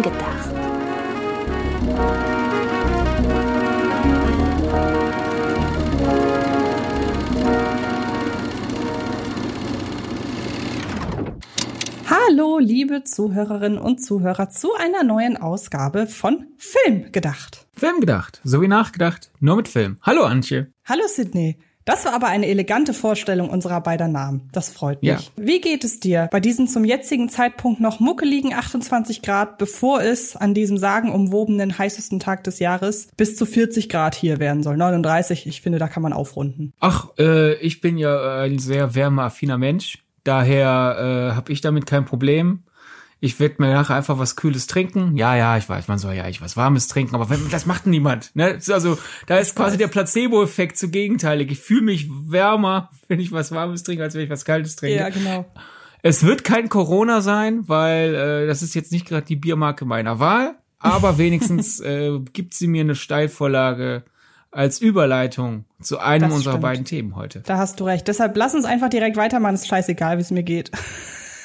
Film gedacht. Hallo, liebe Zuhörerinnen und Zuhörer, zu einer neuen Ausgabe von Film gedacht. Film gedacht, so wie nachgedacht, nur mit Film. Hallo Antje. Hallo Sydney. Das war aber eine elegante Vorstellung unserer beider Namen. Das freut mich. Ja. Wie geht es dir bei diesen zum jetzigen Zeitpunkt noch muckeligen 28 Grad, bevor es an diesem sagenumwobenen heißesten Tag des Jahres bis zu 40 Grad hier werden soll? 39, ich finde, da kann man aufrunden. Ach, äh, ich bin ja ein sehr wärmeaffiner Mensch. Daher äh, habe ich damit kein Problem. Ich werde mir nachher einfach was Kühles trinken. Ja, ja, ich weiß, man soll ja eigentlich was Warmes trinken, aber das macht niemand. Ne? Also da ist quasi der Placebo-Effekt zu gegenteilig. Ich fühle mich wärmer, wenn ich was Warmes trinke, als wenn ich was Kaltes trinke. Ja, genau. Es wird kein Corona sein, weil äh, das ist jetzt nicht gerade die Biermarke meiner Wahl, aber wenigstens äh, gibt sie mir eine Steilvorlage als Überleitung zu einem Das unserer stimmt. beiden Themen heute. Da hast du recht. Deshalb lass uns einfach direkt weitermachen. Ist scheißegal, wie es mir geht.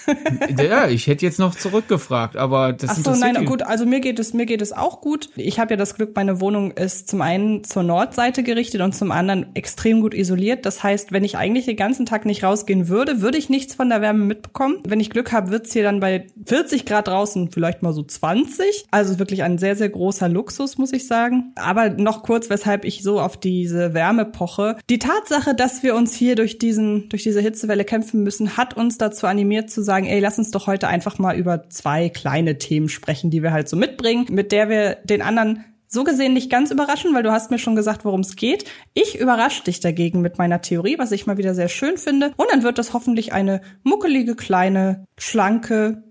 ja, ich hätte jetzt noch zurückgefragt, aber das Ach so, nein, gut, also mir geht es, mir geht es auch gut. Ich habe ja das Glück, meine Wohnung ist zum einen zur Nordseite gerichtet und zum anderen extrem gut isoliert. Das heißt, wenn ich eigentlich den ganzen Tag nicht rausgehen würde, würde ich nichts von der Wärme mitbekommen. Wenn ich Glück habe, wird's hier dann bei 40 Grad draußen vielleicht mal so 20. Also wirklich ein sehr, sehr großer Luxus, muss ich sagen. Aber noch kurz, weshalb ich so auf diese Wärme poche. Die Tatsache, dass wir uns hier durch diesen, durch diese Hitzewelle kämpfen müssen, hat uns dazu animiert zu sagen, ey, lass uns doch heute einfach mal über zwei kleine Themen sprechen, die wir halt so mitbringen, mit der wir den anderen so gesehen nicht ganz überraschen, weil du hast mir schon gesagt, worum es geht. Ich überrasche dich dagegen mit meiner Theorie, was ich mal wieder sehr schön finde. Und dann wird das hoffentlich eine muckelige, kleine, schlanke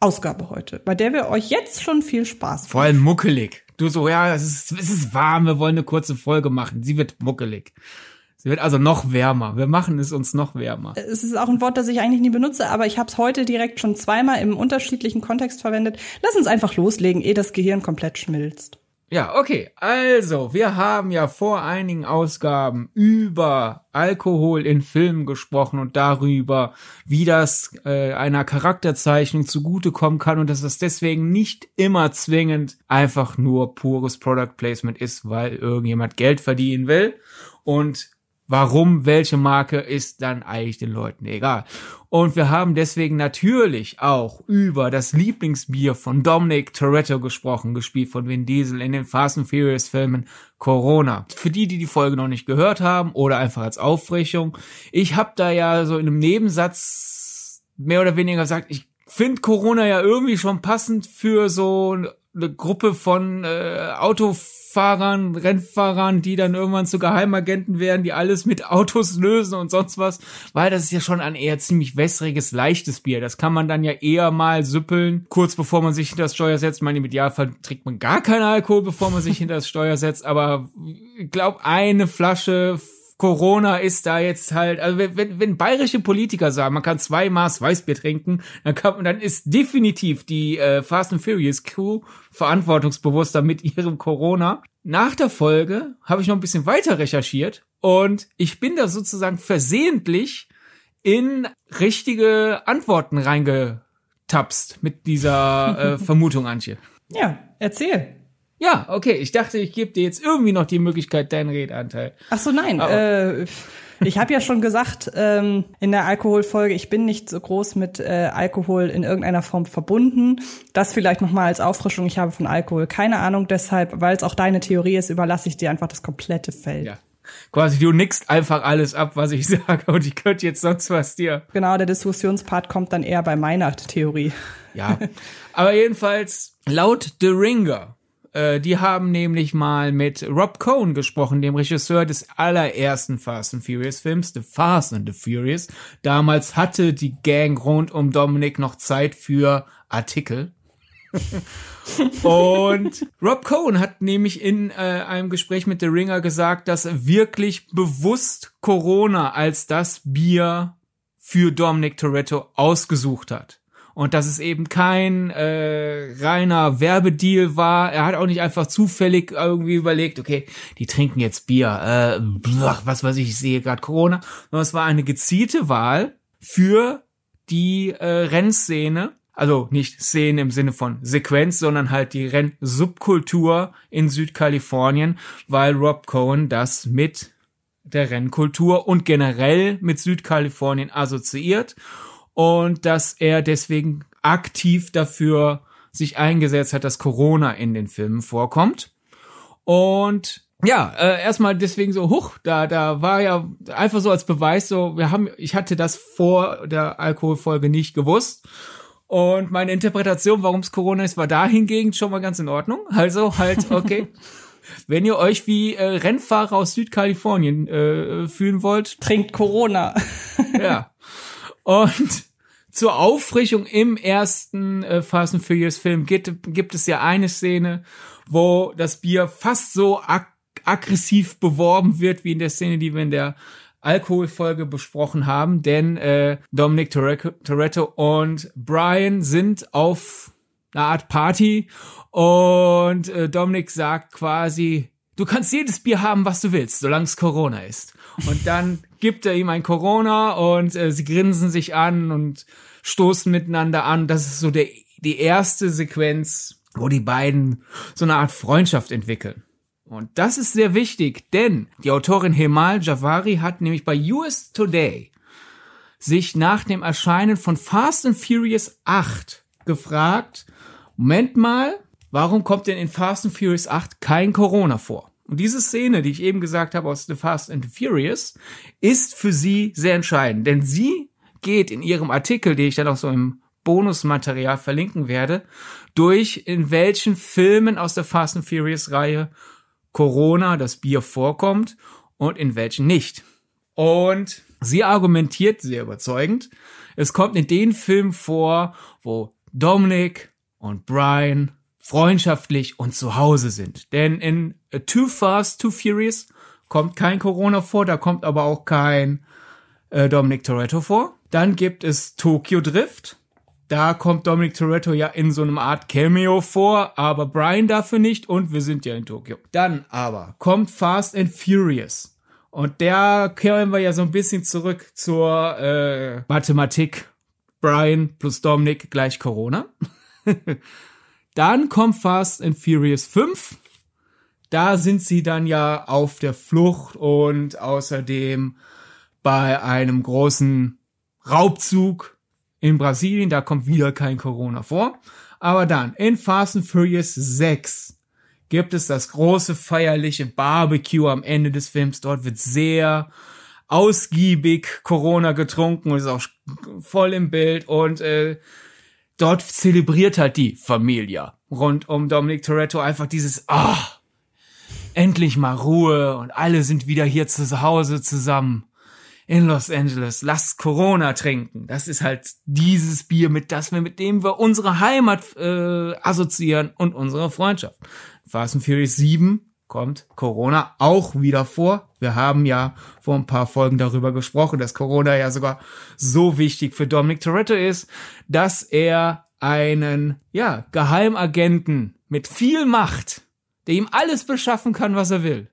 Ausgabe heute, bei der wir euch jetzt schon viel Spaß Vor allem muckelig. Du so, ja, es ist, es ist warm, wir wollen eine kurze Folge machen. Sie wird muckelig. Sie wird also noch wärmer. Wir machen es uns noch wärmer. es ist auch ein Wort, das ich eigentlich nie benutze, aber ich habe es heute direkt schon zweimal im unterschiedlichen Kontext verwendet. Lass uns einfach loslegen, ehe das Gehirn komplett schmilzt. Ja, okay. Also, wir haben ja vor einigen Ausgaben über Alkohol in Filmen gesprochen und darüber, wie das äh, einer Charakterzeichnung zugutekommen kann und dass das deswegen nicht immer zwingend einfach nur pures Product Placement ist, weil irgendjemand Geld verdienen will. Und warum welche Marke ist dann eigentlich den Leuten egal. Und wir haben deswegen natürlich auch über das Lieblingsbier von Dominic Toretto gesprochen, gespielt von Vin Diesel in den Fast and Furious Filmen Corona. Für die, die die Folge noch nicht gehört haben oder einfach als Auffrischung, ich habe da ja so in einem Nebensatz mehr oder weniger gesagt, ich finde Corona ja irgendwie schon passend für so eine Gruppe von äh, Autofahrern, Rennfahrern, die dann irgendwann zu Geheimagenten werden, die alles mit Autos lösen und sonst was, weil das ist ja schon ein eher ziemlich wässriges, leichtes Bier. Das kann man dann ja eher mal süppeln, kurz bevor man sich hinter das Steuer setzt. Meine, im Idealfall trinkt man gar keinen Alkohol, bevor man sich hinter das Steuer setzt, aber ich glaube, eine Flasche Corona ist da jetzt halt, also wenn, wenn, bayerische Politiker sagen, man kann zwei Maß Weißbier trinken, dann kann, dann ist definitiv die äh, Fast and Furious Crew verantwortungsbewusster mit ihrem Corona. Nach der Folge habe ich noch ein bisschen weiter recherchiert und ich bin da sozusagen versehentlich in richtige Antworten reingetapst mit dieser äh, Vermutung, Antje. Ja, erzähl. Ja, okay, ich dachte, ich gebe dir jetzt irgendwie noch die Möglichkeit, deinen Redeanteil. Ach so, nein. Äh, ich habe ja schon gesagt ähm, in der Alkoholfolge, ich bin nicht so groß mit äh, Alkohol in irgendeiner Form verbunden. Das vielleicht noch mal als Auffrischung. Ich habe von Alkohol keine Ahnung. Deshalb, weil es auch deine Theorie ist, überlasse ich dir einfach das komplette Feld. Ja. Quasi, du nickst einfach alles ab, was ich sage und ich könnte jetzt sonst was dir. Genau, der Diskussionspart kommt dann eher bei meiner Theorie. Ja. Aber jedenfalls, laut The Ringer, äh, die haben nämlich mal mit Rob Cohn gesprochen, dem Regisseur des allerersten Fast and Furious Films, The Fast and the Furious. Damals hatte die Gang rund um Dominic noch Zeit für Artikel. Und Rob Cohn hat nämlich in äh, einem Gespräch mit The Ringer gesagt, dass er wirklich bewusst Corona als das Bier für Dominic Toretto ausgesucht hat. Und dass es eben kein äh, reiner Werbedeal war. Er hat auch nicht einfach zufällig irgendwie überlegt, okay, die trinken jetzt Bier, äh, was weiß ich, ich sehe gerade Corona. Sondern es war eine gezielte Wahl für die äh, Rennszene also nicht Szene im Sinne von Sequenz, sondern halt die Rennsubkultur in Südkalifornien, weil Rob Cohen das mit der Rennkultur und generell mit Südkalifornien assoziiert und dass er deswegen aktiv dafür sich eingesetzt hat, dass Corona in den Filmen vorkommt. Und ja, äh, erstmal deswegen so, huch, da, da war ja einfach so als Beweis so, wir haben, ich hatte das vor der Alkoholfolge nicht gewusst. Und meine Interpretation, warum es Corona ist, war dahingegen schon mal ganz in Ordnung. Also halt, okay. Wenn ihr euch wie äh, Rennfahrer aus Südkalifornien äh, fühlen wollt. Trinkt Corona. ja. Und zur Auffrischung im ersten äh, Fast and Furious Film gibt, gibt es ja eine Szene, wo das Bier fast so ag aggressiv beworben wird, wie in der Szene, die wir in der Alkoholfolge besprochen haben, denn äh, Dominic Toretto und Brian sind auf einer Art Party und äh, Dominic sagt quasi, du kannst jedes Bier haben, was du willst, solange es Corona ist. Und dann gibt er ihm ein Corona und äh, sie grinsen sich an und stoßen miteinander an. Das ist so der, die erste Sequenz, wo die beiden so eine Art Freundschaft entwickeln. Und das ist sehr wichtig, denn die Autorin Hemal Javari hat nämlich bei US Today sich nach dem Erscheinen von Fast and Furious 8 gefragt, Moment mal, warum kommt denn in Fast and Furious 8 kein Corona vor? Und diese Szene, die ich eben gesagt habe aus The Fast and Furious, ist für sie sehr entscheidend, denn sie geht in ihrem Artikel, den ich dann auch so im Bonusmaterial verlinken werde, durch in welchen Filmen aus der Fast and Furious Reihe Corona, das Bier vorkommt und in welchen nicht. Und sie argumentiert sehr überzeugend. Es kommt in den Filmen vor, wo Dominic und Brian freundschaftlich und zu Hause sind. Denn in Too Fast, Too Furious kommt kein Corona vor, da kommt aber auch kein äh, Dominic Toretto vor. Dann gibt es Tokyo Drift. Da kommt Dominic Toretto ja in so einem Art Cameo vor, aber Brian dafür nicht und wir sind ja in Tokio. Dann aber kommt Fast and Furious. Und der kehren wir ja so ein bisschen zurück zur äh, Mathematik. Brian plus Dominic gleich Corona. dann kommt Fast and Furious 5. Da sind sie dann ja auf der Flucht und außerdem bei einem großen Raubzug in Brasilien, da kommt wieder kein Corona vor. Aber dann in Fast and Furious 6 gibt es das große feierliche Barbecue am Ende des Films. Dort wird sehr ausgiebig Corona getrunken und ist auch voll im Bild und äh, dort zelebriert halt die Familie rund um Dominic Toretto einfach dieses ah endlich mal Ruhe und alle sind wieder hier zu Hause zusammen in Los Angeles, lasst Corona trinken. Das ist halt dieses Bier, mit das wir, mit dem wir unsere Heimat äh, assoziieren und unsere Freundschaft. Fast and Furious 7 kommt Corona auch wieder vor. Wir haben ja vor ein paar Folgen darüber gesprochen, dass Corona ja sogar so wichtig für Dominic Toretto ist, dass er einen, ja, Geheimagenten mit viel Macht, der ihm alles beschaffen kann, was er will,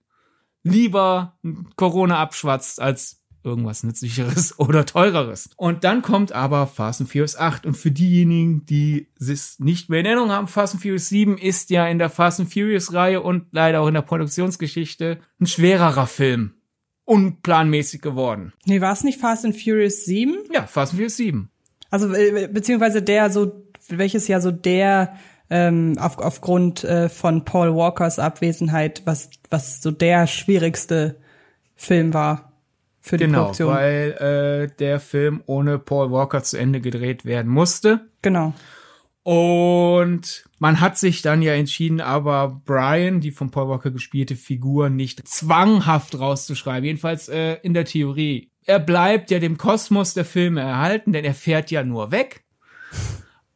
lieber Corona abschwatzt, als irgendwas nützlicheres oder teureres. Und dann kommt aber Fast and Furious 8 und für diejenigen, die es nicht mehr in Erinnerung haben, Fast and Furious 7 ist ja in der Fast and Furious Reihe und leider auch in der Produktionsgeschichte ein schwererer Film. Unplanmäßig geworden. Nee, war es nicht Fast and Furious 7? Ja, Fast and Furious 7. Also, äh, beziehungsweise der so, welches ja so der ähm, auf, aufgrund äh, von Paul Walkers Abwesenheit, was, was so der schwierigste Film war für die genau, Produktion. weil äh, der Film ohne Paul Walker zu Ende gedreht werden musste. Genau. Und man hat sich dann ja entschieden, aber Brian, die von Paul Walker gespielte Figur, nicht zwanghaft rauszuschreiben. Jedenfalls äh, in der Theorie. Er bleibt ja dem Kosmos der Filme erhalten, denn er fährt ja nur weg.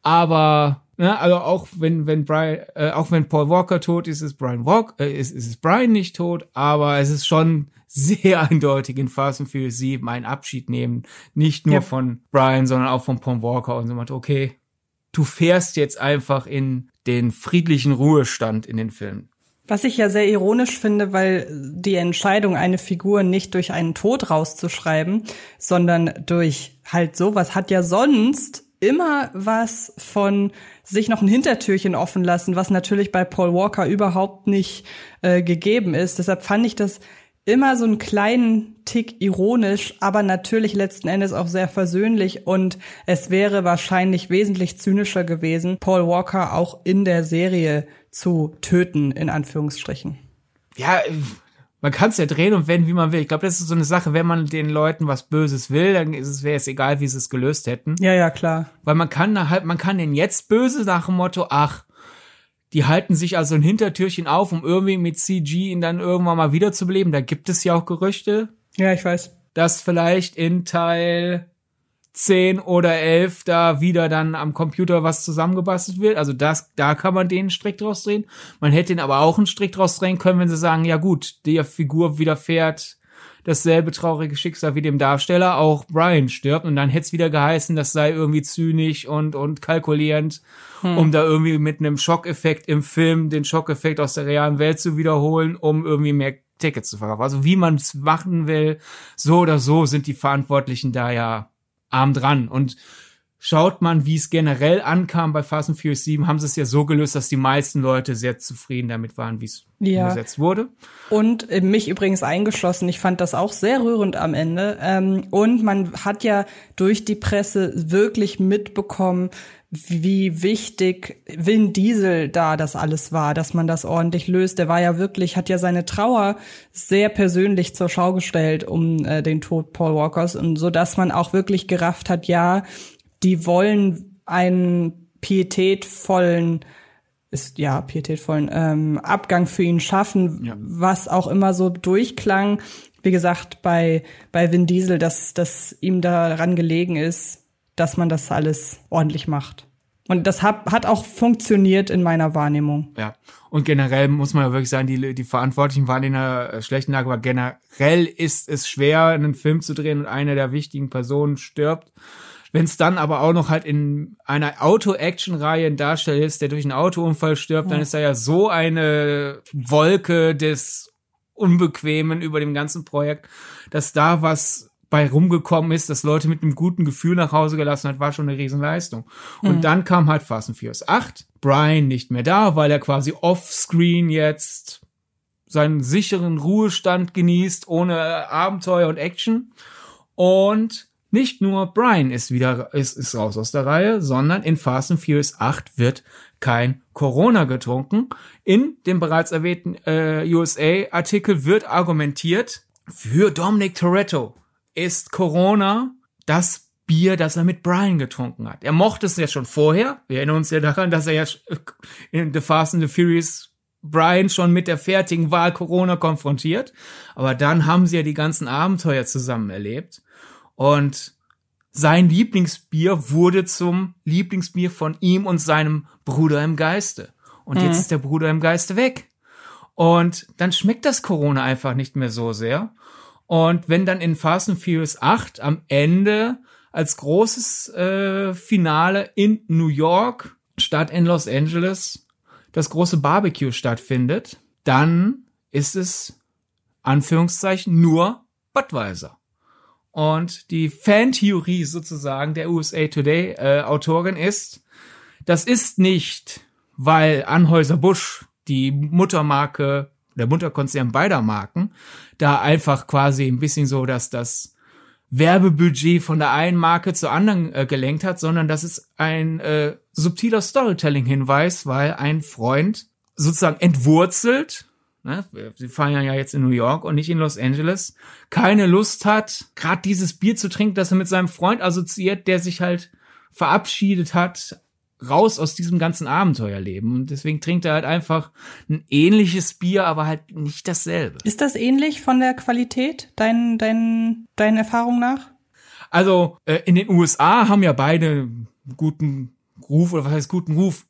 Aber ne, also auch wenn wenn Brian, äh, auch wenn Paul Walker tot ist, ist Brian Walker, äh, ist, ist Brian nicht tot. Aber es ist schon sehr eindeutig in Fast and Furious 7 einen Abschied nehmen. Nicht nur ja. von Brian, sondern auch von Paul Walker und so macht, okay, du fährst jetzt einfach in den friedlichen Ruhestand in den Filmen. Was ich ja sehr ironisch finde, weil die Entscheidung, eine Figur nicht durch einen Tod rauszuschreiben, sondern durch halt sowas, hat ja sonst immer was von sich noch ein Hintertürchen offen lassen, was natürlich bei Paul Walker überhaupt nicht äh, gegeben ist. Deshalb fand ich das immer so einen kleinen Tick ironisch, aber natürlich letzten Endes auch sehr versöhnlich und es wäre wahrscheinlich wesentlich zynischer gewesen, Paul Walker auch in der Serie zu töten, in Anführungsstrichen. Ja, man kann es ja drehen und wenden, wie man will. Ich glaube, das ist so eine Sache, wenn man den Leuten was Böses will, dann ist es, wäre es egal, wie sie es gelöst hätten. Ja, ja, klar. Weil man kann halt, man kann den jetzt böse nach dem Motto, ach, die halten sich also ein Hintertürchen auf, um irgendwie mit CG ihn dann irgendwann mal wiederzubeleben. Da gibt es ja auch Gerüchte. Ja, ich weiß. Dass vielleicht in Teil 10 oder 11 da wieder dann am Computer was zusammengebastelt wird. Also das, da kann man den Strick draus drehen. Man hätte ihn aber auch einen Strick draus drehen können, wenn sie sagen, ja gut, der Figur widerfährt dasselbe traurige Schicksal wie dem Darsteller, auch Brian stirbt und dann hätte es wieder geheißen, das sei irgendwie zynisch und, und kalkulierend, hm. um da irgendwie mit einem Schockeffekt im Film den Schockeffekt aus der realen Welt zu wiederholen, um irgendwie mehr Tickets zu verkaufen. Also wie man es machen will, so oder so sind die Verantwortlichen da ja arm dran und Schaut man, wie es generell ankam bei Fast and Furious 7, haben sie es ja so gelöst, dass die meisten Leute sehr zufrieden damit waren, wie es ja. umgesetzt wurde. Und mich übrigens eingeschlossen. Ich fand das auch sehr rührend am Ende. Ähm, und man hat ja durch die Presse wirklich mitbekommen, wie wichtig Vin Diesel da das alles war, dass man das ordentlich löst. Der war ja wirklich, hat ja seine Trauer sehr persönlich zur Schau gestellt um äh, den Tod Paul Walkers und so, dass man auch wirklich gerafft hat, ja, die wollen einen pietätvollen ist ja pietätvollen ähm, Abgang für ihn schaffen, ja. was auch immer so durchklang. Wie gesagt, bei bei Vin Diesel, dass dass ihm daran gelegen ist, dass man das alles ordentlich macht. Und das hat, hat auch funktioniert in meiner Wahrnehmung. Ja. Und generell muss man ja wirklich sagen, die, die Verantwortlichen waren in einer äh, schlechten Lage, aber generell ist es schwer, einen Film zu drehen und eine der wichtigen Personen stirbt. Wenn es dann aber auch noch halt in einer Auto-Action-Reihe ein Darsteller ist, der durch einen Autounfall stirbt, ja. dann ist da ja so eine Wolke des Unbequemen über dem ganzen Projekt, dass da was bei rumgekommen ist, dass Leute mit einem guten Gefühl nach Hause gelassen hat, war schon eine Riesenleistung. Und mhm. dann kam halt Fast and Furious 8. Brian nicht mehr da, weil er quasi offscreen jetzt seinen sicheren Ruhestand genießt, ohne Abenteuer und Action. Und nicht nur Brian ist wieder, ist, ist raus aus der Reihe, sondern in Fast and Furious 8 wird kein Corona getrunken. In dem bereits erwähnten äh, USA-Artikel wird argumentiert, für Dominic Toretto ist Corona das Bier, das er mit Brian getrunken hat. Er mochte es ja schon vorher. Wir erinnern uns ja daran, dass er ja in The Fast and the Furious Brian schon mit der fertigen Wahl Corona konfrontiert. Aber dann haben sie ja die ganzen Abenteuer zusammen erlebt. Und sein Lieblingsbier wurde zum Lieblingsbier von ihm und seinem Bruder im Geiste. Und mhm. jetzt ist der Bruder im Geiste weg. Und dann schmeckt das Corona einfach nicht mehr so sehr. Und wenn dann in Fast and Furious 8 am Ende als großes äh, Finale in New York statt in Los Angeles das große Barbecue stattfindet, dann ist es Anführungszeichen nur Budweiser. Und die Fantheorie sozusagen der USA Today äh, Autorin ist, das ist nicht, weil Anhäuser Busch die Muttermarke, der Mutterkonzern beider Marken, da einfach quasi ein bisschen so, dass das Werbebudget von der einen Marke zur anderen äh, gelenkt hat, sondern das ist ein äh, subtiler Storytelling-Hinweis, weil ein Freund sozusagen entwurzelt ne, sie feiern ja jetzt in New York und nicht in Los Angeles, keine Lust hat, gerade dieses Bier zu trinken, das er mit seinem Freund assoziiert, der sich halt verabschiedet hat, raus aus diesem ganzen Abenteuerleben. Und deswegen trinkt er halt einfach ein ähnliches Bier, aber halt nicht dasselbe. Ist das ähnlich von der Qualität, dein, dein, deine Erfahrung nach? Also, äh, in den USA haben ja beide guten Ruf, oder was heißt guten Ruf?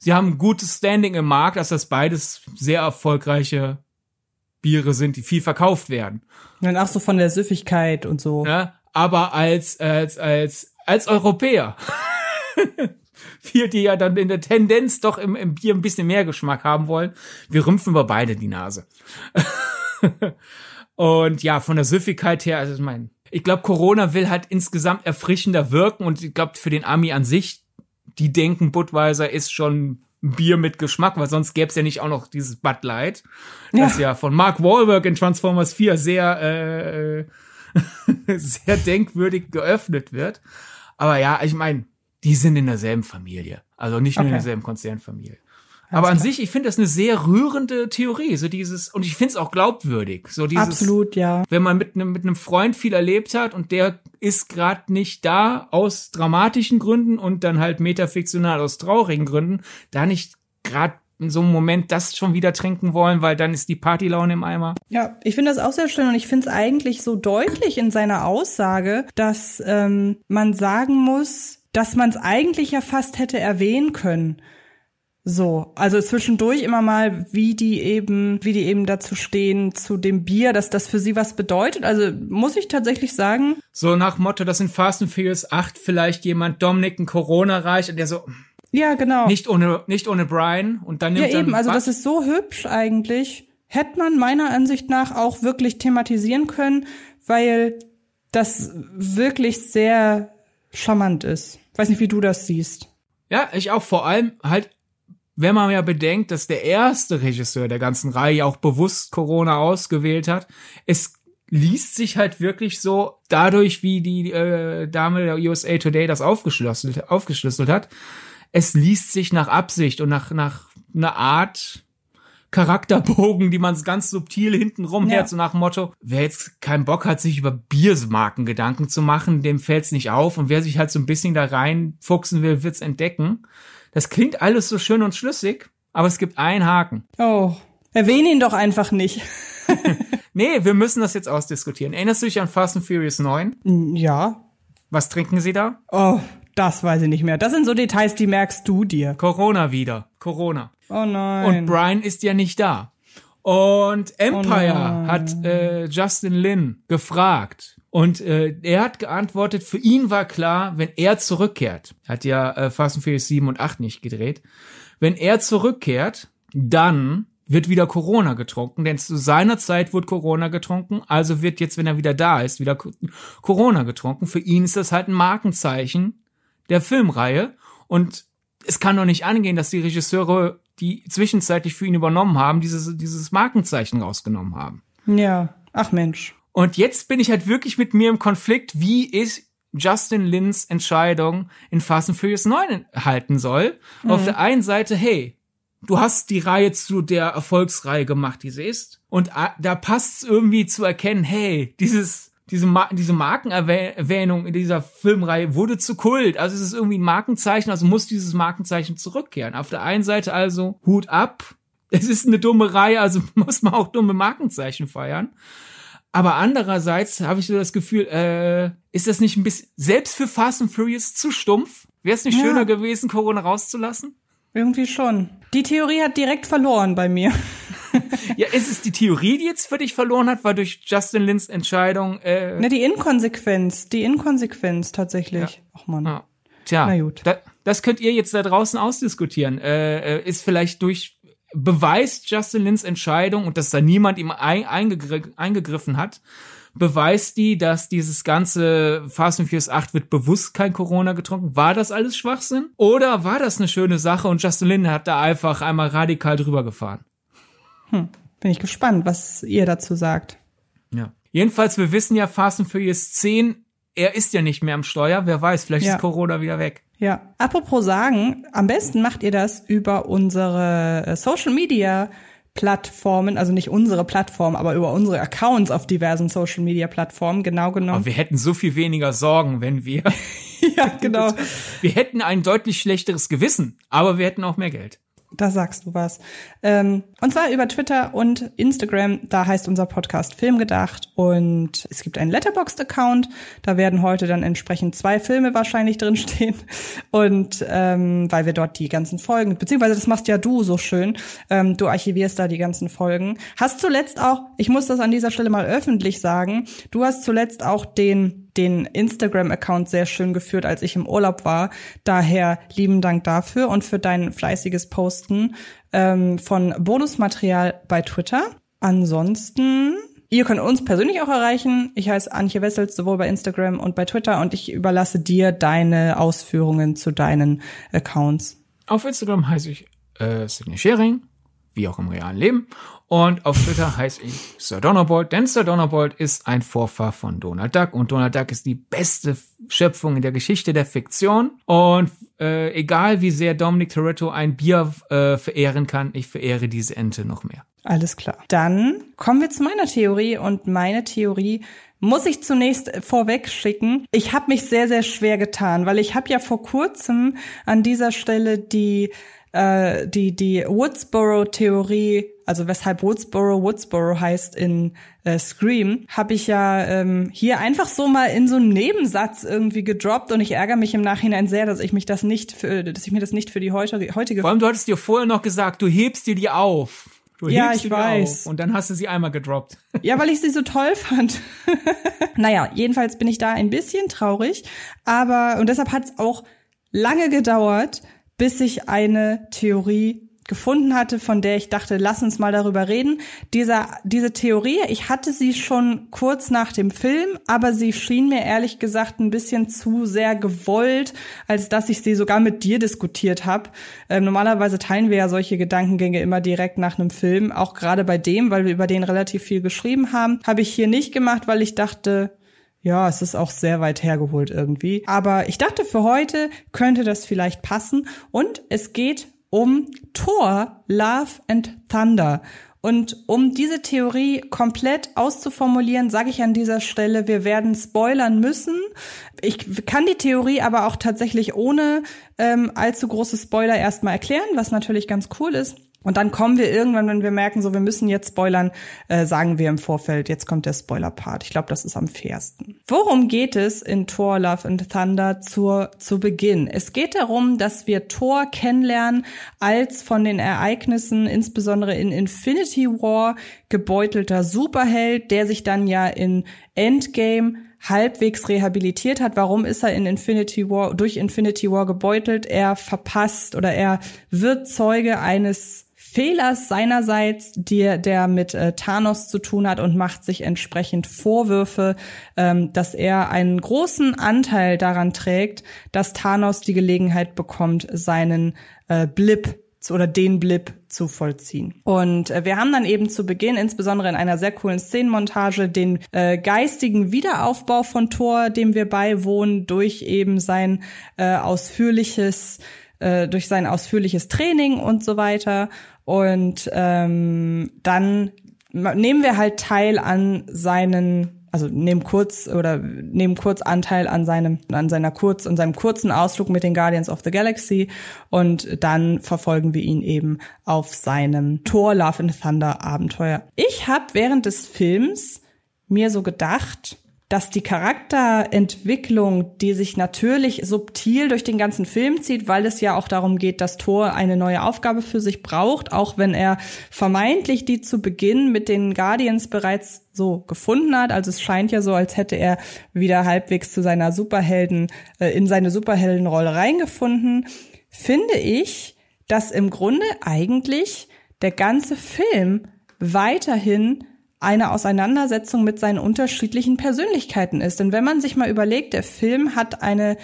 Sie haben ein gutes Standing im Markt, dass das beides sehr erfolgreiche Biere sind, die viel verkauft werden. Und auch so von der Süffigkeit und so. Ja, aber als, als, als, als Europäer. wir, die ja dann in der Tendenz doch im, im Bier ein bisschen mehr Geschmack haben wollen, wir rümpfen über beide die Nase. und ja, von der Süffigkeit her, also ich meine, ich glaube, Corona will halt insgesamt erfrischender wirken und ich glaube, für den Ami an sich, die denken, Budweiser ist schon Bier mit Geschmack, weil sonst gäbe es ja nicht auch noch dieses Bud Light, das ja, ja von Mark Wahlberg in Transformers 4 sehr, äh, sehr denkwürdig geöffnet wird. Aber ja, ich meine, die sind in derselben Familie. Also nicht nur okay. in derselben Konzernfamilie. Aber an klar. sich, ich finde das eine sehr rührende Theorie, so dieses und ich finde es auch glaubwürdig, so dieses Absolut, ja. Wenn man mit einem mit einem Freund viel erlebt hat und der ist gerade nicht da aus dramatischen Gründen und dann halt metafiktional aus traurigen Gründen, da nicht gerade in so einem Moment das schon wieder trinken wollen, weil dann ist die Partylaune im Eimer. Ja, ich finde das auch sehr schön und ich finde es eigentlich so deutlich in seiner Aussage, dass ähm, man sagen muss, dass man es eigentlich ja fast hätte erwähnen können. So, also zwischendurch immer mal, wie die eben, wie die eben dazu stehen zu dem Bier, dass das für sie was bedeutet. Also muss ich tatsächlich sagen. So nach Motto, dass in Fast and Furious 8 vielleicht jemand Dominik ein Corona reicht und der so. Ja, genau. Nicht ohne, nicht ohne Brian und dann nimmt Ja, eben, also was? das ist so hübsch eigentlich. Hätte man meiner Ansicht nach auch wirklich thematisieren können, weil das wirklich sehr charmant ist. Weiß nicht, wie du das siehst. Ja, ich auch vor allem halt wenn man ja bedenkt, dass der erste Regisseur der ganzen Reihe auch bewusst Corona ausgewählt hat, es liest sich halt wirklich so dadurch, wie die äh, Dame der USA Today das aufgeschlüsselt, aufgeschlüsselt hat. Es liest sich nach Absicht und nach, nach einer Art Charakterbogen, die man ganz subtil hintenrum ja. hört, so nach dem Motto, wer jetzt keinen Bock hat, sich über Biermarken Gedanken zu machen, dem fällt's nicht auf und wer sich halt so ein bisschen da reinfuchsen will, wird's entdecken. Das klingt alles so schön und schlüssig, aber es gibt einen Haken. Oh, erwähne ihn doch einfach nicht. nee, wir müssen das jetzt ausdiskutieren. Erinnerst du dich an Fast and Furious 9? Ja. Was trinken sie da? Oh, das weiß ich nicht mehr. Das sind so Details, die merkst du dir. Corona wieder. Corona. Oh nein. Und Brian ist ja nicht da. Und Empire oh hat äh, Justin Lin gefragt, und äh, er hat geantwortet, für ihn war klar, wenn er zurückkehrt, hat ja äh, Fast and Furious 7 und 8 nicht gedreht, wenn er zurückkehrt, dann wird wieder Corona getrunken, denn zu seiner Zeit wurde Corona getrunken, also wird jetzt, wenn er wieder da ist, wieder Corona getrunken. Für ihn ist das halt ein Markenzeichen der Filmreihe und es kann doch nicht angehen, dass die Regisseure, die zwischenzeitlich für ihn übernommen haben, dieses, dieses Markenzeichen rausgenommen haben. Ja, ach Mensch. Und jetzt bin ich halt wirklich mit mir im Konflikt, wie ist Justin Lins Entscheidung in Fast and Furious 9 halten soll. Mhm. Auf der einen Seite, hey, du hast die Reihe zu der Erfolgsreihe gemacht, die sie ist. Und da passt es irgendwie zu erkennen, hey, dieses, diese, Mar diese Markenerwähnung in dieser Filmreihe wurde zu Kult. Also es ist irgendwie ein Markenzeichen, also muss dieses Markenzeichen zurückkehren. Auf der einen Seite also Hut ab. Es ist eine dumme Reihe, also muss man auch dumme Markenzeichen feiern. Aber andererseits habe ich so das Gefühl, äh, ist das nicht ein bisschen, selbst für Fast and Furious zu stumpf? Wäre es nicht ja. schöner gewesen, Corona rauszulassen? Irgendwie schon. Die Theorie hat direkt verloren bei mir. ja, ist es die Theorie, die jetzt für dich verloren hat, war durch Justin Lins Entscheidung? Äh ne, die Inkonsequenz, die Inkonsequenz tatsächlich. Ja. Ach man. Ah. Tja, Na gut. Da, das könnt ihr jetzt da draußen ausdiskutieren. Äh, äh ist vielleicht durch beweist Justin Lins Entscheidung und dass da niemand ihm eingegr eingegriffen hat, beweist die, dass dieses ganze Fast and Furious 8 wird bewusst kein Corona getrunken. War das alles Schwachsinn? Oder war das eine schöne Sache und Justin Lin hat da einfach einmal radikal drüber gefahren? Hm, bin ich gespannt, was ihr dazu sagt. Ja. Jedenfalls, wir wissen ja, Fast and Furious 10, er ist ja nicht mehr am Steuer. Wer weiß, vielleicht ja. ist Corona wieder weg. Ja. Apropos sagen, am besten macht ihr das über unsere äh, Social Media Plattformen, also nicht unsere Plattform, aber über unsere Accounts auf diversen Social Media Plattformen, genau genommen. Aber wir hätten so viel weniger Sorgen, wenn wir. ja, genau. Wir hätten ein deutlich schlechteres Gewissen, aber wir hätten auch mehr Geld. Da sagst du was. Ähm, und zwar über Twitter und Instagram. Da heißt unser Podcast Filmgedacht. Und es gibt einen Letterboxd-Account. Da werden heute dann entsprechend zwei Filme wahrscheinlich drinstehen. Und ähm, weil wir dort die ganzen Folgen, beziehungsweise das machst ja du so schön. Ähm, du archivierst da die ganzen Folgen. Hast zuletzt auch, ich muss das an dieser Stelle mal öffentlich sagen, du hast zuletzt auch den den Instagram-Account sehr schön geführt, als ich im Urlaub war. Daher lieben Dank dafür und für dein fleißiges Posten ähm, von Bonusmaterial bei Twitter. Ansonsten Ihr könnt uns persönlich auch erreichen. Ich heiße Antje Wessels, sowohl bei Instagram und bei Twitter und ich überlasse dir deine Ausführungen zu deinen Accounts. Auf Instagram heiße ich äh, Sidney Schering, wie auch im realen Leben. Und auf Twitter heiße ich Sir Donnerbolt, denn Sir Donnerbolt ist ein Vorfahr von Donald Duck und Donald Duck ist die beste Schöpfung in der Geschichte der Fiktion. Und äh, egal wie sehr Dominic Toretto ein Bier äh, verehren kann, ich verehre diese Ente noch mehr. Alles klar. Dann kommen wir zu meiner Theorie und meine Theorie muss ich zunächst vorweg schicken. Ich habe mich sehr, sehr schwer getan, weil ich habe ja vor kurzem an dieser Stelle die äh, die die Woodsboro-Theorie, also weshalb Woodsboro Woodsboro heißt in äh, Scream, habe ich ja ähm, hier einfach so mal in so einem Nebensatz irgendwie gedroppt und ich ärgere mich im Nachhinein sehr, dass ich mich das nicht für, dass ich mir das nicht für die heutige heutige. Vor allem, du hattest dir vorher noch gesagt, du hebst dir die auf. Du ja, ich weiß. und dann hast du sie einmal gedroppt. Ja, weil ich sie so toll fand. naja, jedenfalls bin ich da ein bisschen traurig. Aber, und deshalb hat es auch lange gedauert, bis ich eine Theorie gefunden hatte, von der ich dachte, lass uns mal darüber reden. Dieser, diese Theorie, ich hatte sie schon kurz nach dem Film, aber sie schien mir ehrlich gesagt ein bisschen zu sehr gewollt, als dass ich sie sogar mit dir diskutiert habe. Ähm, normalerweise teilen wir ja solche Gedankengänge immer direkt nach einem Film, auch gerade bei dem, weil wir über den relativ viel geschrieben haben. Habe ich hier nicht gemacht, weil ich dachte, ja, es ist auch sehr weit hergeholt irgendwie. Aber ich dachte, für heute könnte das vielleicht passen. Und es geht um Thor, Love and Thunder. Und um diese Theorie komplett auszuformulieren, sage ich an dieser Stelle, wir werden spoilern müssen. Ich kann die Theorie aber auch tatsächlich ohne ähm, allzu große Spoiler erstmal erklären, was natürlich ganz cool ist. Und dann kommen wir irgendwann, wenn wir merken, so wir müssen jetzt spoilern, äh, sagen wir im Vorfeld, jetzt kommt der Spoiler-Part. Ich glaube, das ist am fairsten. Worum geht es in Thor Love and Thunder zur, zu Beginn? Es geht darum, dass wir Thor kennenlernen als von den Ereignissen, insbesondere in Infinity War, gebeutelter Superheld, der sich dann ja in Endgame halbwegs rehabilitiert hat. Warum ist er in Infinity War, durch Infinity War gebeutelt? Er verpasst oder er wird Zeuge eines Fehlers seinerseits, die, der mit äh, Thanos zu tun hat und macht sich entsprechend Vorwürfe, ähm, dass er einen großen Anteil daran trägt, dass Thanos die Gelegenheit bekommt, seinen äh, Blip oder den Blip zu vollziehen. Und äh, wir haben dann eben zu Beginn, insbesondere in einer sehr coolen Szenenmontage, den äh, geistigen Wiederaufbau von Thor, dem wir beiwohnen, durch eben sein äh, ausführliches äh, durch sein ausführliches Training und so weiter. Und ähm, dann nehmen wir halt teil an seinen also nehmen kurz oder nehmen kurz Anteil an seinem an seiner kurz an seinem kurzen Ausflug mit den Guardians of the Galaxy und dann verfolgen wir ihn eben auf seinem Thor Love and Thunder Abenteuer. Ich habe während des Films mir so gedacht, dass die Charakterentwicklung, die sich natürlich subtil durch den ganzen Film zieht, weil es ja auch darum geht, dass Thor eine neue Aufgabe für sich braucht, auch wenn er vermeintlich die zu Beginn mit den Guardians bereits so gefunden hat. Also es scheint ja so, als hätte er wieder halbwegs zu seiner Superhelden, äh, in seine Superheldenrolle reingefunden, finde ich, dass im Grunde eigentlich der ganze Film weiterhin eine Auseinandersetzung mit seinen unterschiedlichen Persönlichkeiten ist. Denn wenn man sich mal überlegt, der Film hat eine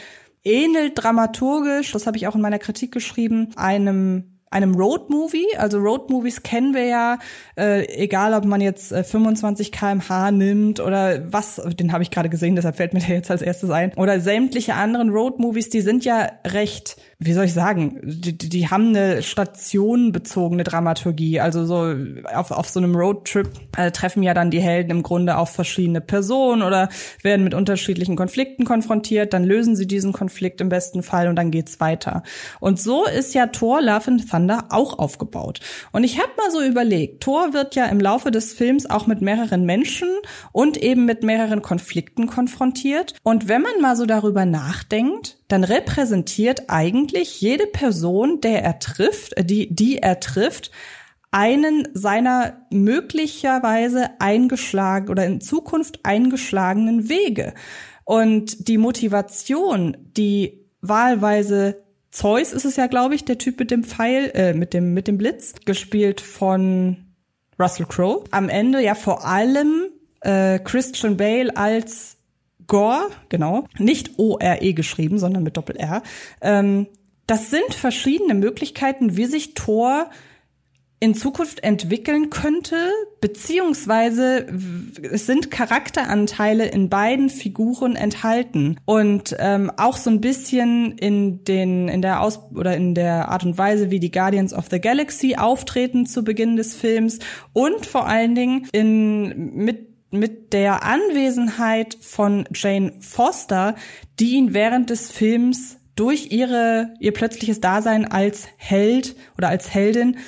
ähnelt dramaturgisch, das habe ich auch in meiner Kritik geschrieben, einem einem Roadmovie. Also Roadmovies kennen wir ja, äh, egal ob man jetzt äh, 25 kmh nimmt oder was, den habe ich gerade gesehen, deshalb fällt mir der jetzt als erstes ein. Oder sämtliche anderen Roadmovies, die sind ja recht wie soll ich sagen, die, die haben eine stationenbezogene Dramaturgie. Also so auf, auf so einem Roadtrip äh, treffen ja dann die Helden im Grunde auf verschiedene Personen oder werden mit unterschiedlichen Konflikten konfrontiert. Dann lösen sie diesen Konflikt im besten Fall und dann geht's weiter. Und so ist ja Thor Love and Thunder auch aufgebaut. Und ich habe mal so überlegt, Thor wird ja im Laufe des Films auch mit mehreren Menschen und eben mit mehreren Konflikten konfrontiert. Und wenn man mal so darüber nachdenkt, dann repräsentiert eigentlich jede Person, der er trifft, äh, die, die er trifft, einen seiner möglicherweise eingeschlagen oder in Zukunft eingeschlagenen Wege. Und die Motivation, die wahlweise Zeus ist es ja, glaube ich, der Typ mit dem Pfeil, äh, mit dem, mit dem Blitz, gespielt von Russell Crowe. Am Ende ja vor allem äh, Christian Bale als Gore, genau, nicht O-R-E geschrieben, sondern mit Doppel-R. Ähm, das sind verschiedene Möglichkeiten, wie sich Thor in Zukunft entwickeln könnte, beziehungsweise es sind Charakteranteile in beiden Figuren enthalten und ähm, auch so ein bisschen in den in der Aus oder in der Art und Weise, wie die Guardians of the Galaxy auftreten zu Beginn des Films und vor allen Dingen in mit mit der Anwesenheit von Jane Foster, die ihn während des Films durch ihre ihr plötzliches Dasein als Held oder als Heldin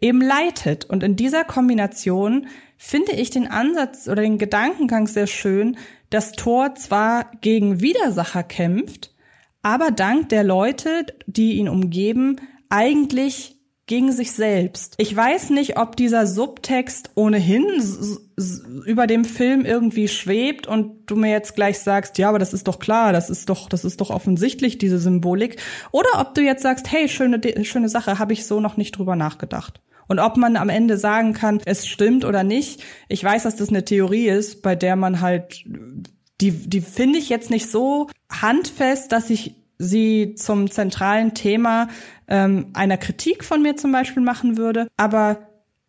eben leitet. Und in dieser Kombination finde ich den Ansatz oder den Gedankengang sehr schön, dass Thor zwar gegen Widersacher kämpft, aber dank der Leute, die ihn umgeben, eigentlich gegen sich selbst. Ich weiß nicht, ob dieser Subtext ohnehin über dem Film irgendwie schwebt und du mir jetzt gleich sagst, ja, aber das ist doch klar, das ist doch, das ist doch offensichtlich diese Symbolik, oder ob du jetzt sagst, hey, schöne schöne Sache, habe ich so noch nicht drüber nachgedacht. Und ob man am Ende sagen kann, es stimmt oder nicht, ich weiß, dass das eine Theorie ist, bei der man halt, die, die finde ich jetzt nicht so handfest, dass ich sie zum zentralen Thema ähm, einer Kritik von mir zum Beispiel machen würde. Aber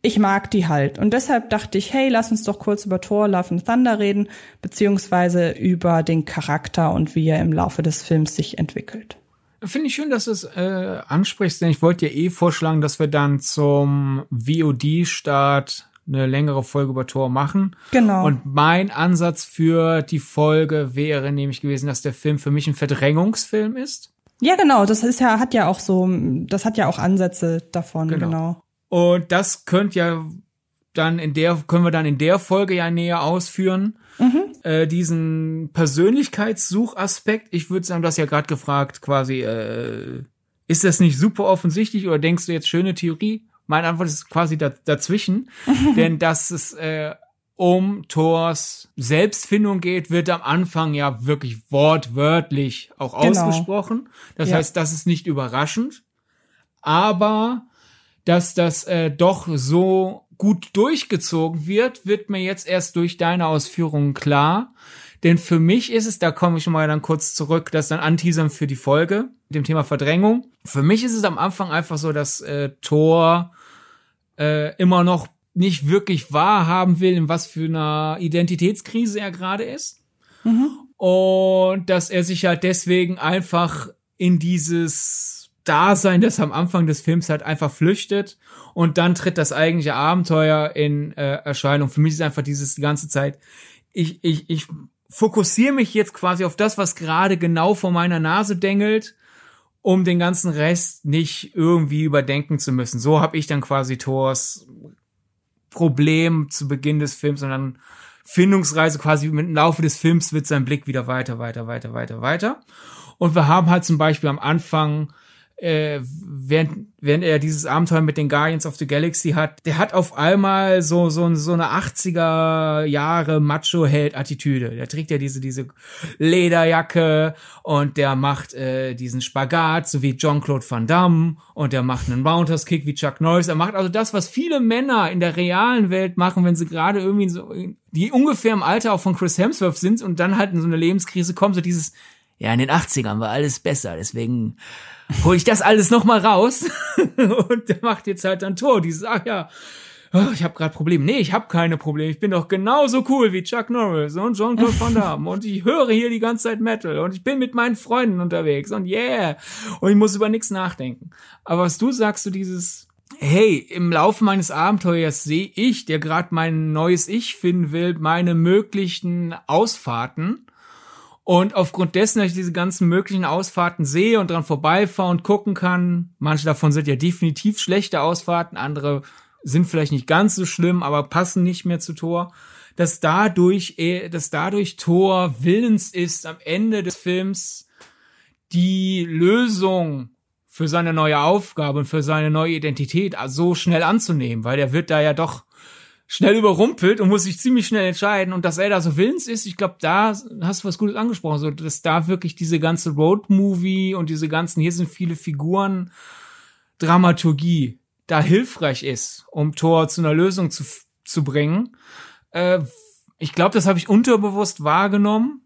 ich mag die halt. Und deshalb dachte ich, hey, lass uns doch kurz über Thor, Love and Thunder reden, beziehungsweise über den Charakter und wie er im Laufe des Films sich entwickelt. Finde ich schön, dass du es äh, ansprichst, denn ich wollte dir eh vorschlagen, dass wir dann zum VOD-Start eine längere Folge über Tor machen. Genau. Und mein Ansatz für die Folge wäre nämlich gewesen, dass der Film für mich ein Verdrängungsfilm ist. Ja, genau. Das ist ja, hat ja auch so, das hat ja auch Ansätze davon, genau. genau. Und das könnte ja dann in der, können wir dann in der Folge ja näher ausführen. Mhm. Äh, diesen Persönlichkeitssuchaspekt. Ich würde sagen, du hast ja gerade gefragt, quasi, äh, ist das nicht super offensichtlich oder denkst du jetzt schöne Theorie? Meine Antwort ist quasi da, dazwischen, denn dass es äh, um Thors Selbstfindung geht, wird am Anfang ja wirklich wortwörtlich auch genau. ausgesprochen. Das ja. heißt, das ist nicht überraschend, aber dass das äh, doch so gut durchgezogen wird, wird mir jetzt erst durch deine Ausführungen klar. Denn für mich ist es, da komme ich mal dann kurz zurück, das dann anteasern für die Folge, dem Thema Verdrängung. Für mich ist es am Anfang einfach so, dass äh, Thor äh, immer noch nicht wirklich wahrhaben will, in was für einer Identitätskrise er gerade ist. Mhm. Und dass er sich halt deswegen einfach in dieses Dasein, das am Anfang des Films halt einfach flüchtet und dann tritt das eigentliche Abenteuer in äh, Erscheinung. Für mich ist einfach dieses die ganze Zeit, ich, ich, ich fokussiere mich jetzt quasi auf das, was gerade genau vor meiner Nase dengelt um den ganzen Rest nicht irgendwie überdenken zu müssen. So habe ich dann quasi Thors Problem zu Beginn des Films und dann Findungsreise quasi mit dem Laufe des Films wird sein Blick wieder weiter, weiter, weiter, weiter, weiter. Und wir haben halt zum Beispiel am Anfang äh, während, während er dieses Abenteuer mit den Guardians of the Galaxy hat, der hat auf einmal so, so, so eine 80er Jahre Macho-Held-Attitüde. Der trägt ja diese, diese Lederjacke und der macht äh, diesen Spagat, so wie Jean-Claude Van Damme und der macht einen Roundhouse-Kick wie Chuck Norris. Er macht also das, was viele Männer in der realen Welt machen, wenn sie gerade irgendwie so, die ungefähr im Alter auch von Chris Hemsworth sind und dann halt in so eine Lebenskrise kommen, so dieses, ja, in den 80ern war alles besser, deswegen hol ich das alles noch mal raus und der macht jetzt halt dann Tor. Dieses, ach ja, oh, ich habe gerade Probleme. Nee, ich habe keine Probleme. Ich bin doch genauso cool wie Chuck Norris und Jean-Claude Van Damme und ich höre hier die ganze Zeit Metal und ich bin mit meinen Freunden unterwegs und yeah und ich muss über nichts nachdenken. Aber was du sagst, du dieses Hey, im Laufe meines Abenteuers sehe ich, der gerade mein neues Ich finden will, meine möglichen Ausfahrten und aufgrund dessen, dass ich diese ganzen möglichen Ausfahrten sehe und dran vorbeifahre und gucken kann, manche davon sind ja definitiv schlechte Ausfahrten, andere sind vielleicht nicht ganz so schlimm, aber passen nicht mehr zu Tor, dass dadurch, dass dadurch Tor willens ist, am Ende des Films die Lösung für seine neue Aufgabe und für seine neue Identität so schnell anzunehmen, weil der wird da ja doch schnell überrumpelt und muss sich ziemlich schnell entscheiden und dass er da so willens ist, ich glaube, da hast du was Gutes angesprochen, so dass da wirklich diese ganze Road-Movie und diese ganzen, hier sind viele Figuren, Dramaturgie da hilfreich ist, um Thor zu einer Lösung zu, zu bringen. Äh, Ich glaube, das habe ich unterbewusst wahrgenommen,